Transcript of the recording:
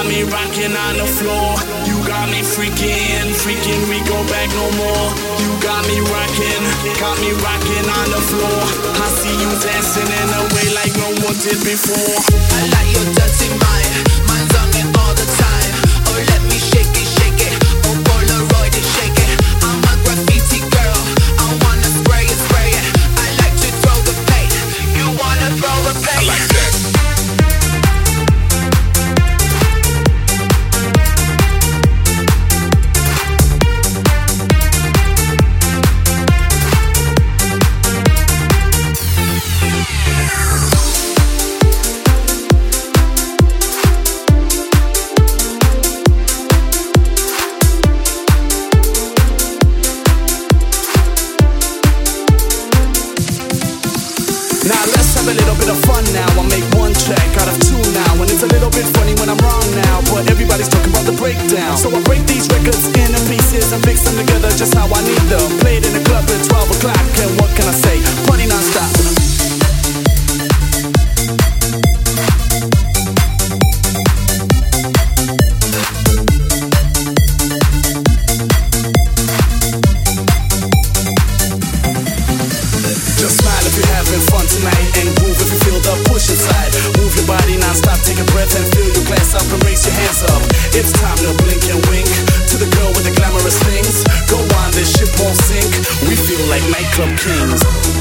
got me rocking on the floor. You got me freaking, freaking, we go back no more. You got me rocking, got me rocking on the floor. I see you dancing in a way like no one did before. I like your dancing. Now let's have a little bit of fun now. I make one check out of two now. And it's a little bit funny when I'm wrong now. But everybody's talking about the breakdown. So I break these records into pieces and fix them together just how I tonight and groove if you feel the push inside. Move your body non-stop, take a breath and fill your glass up and raise your hands up. It's time to blink and wink to the girl with the glamorous things. Go on, this ship won't sink. We feel like nightclub kings.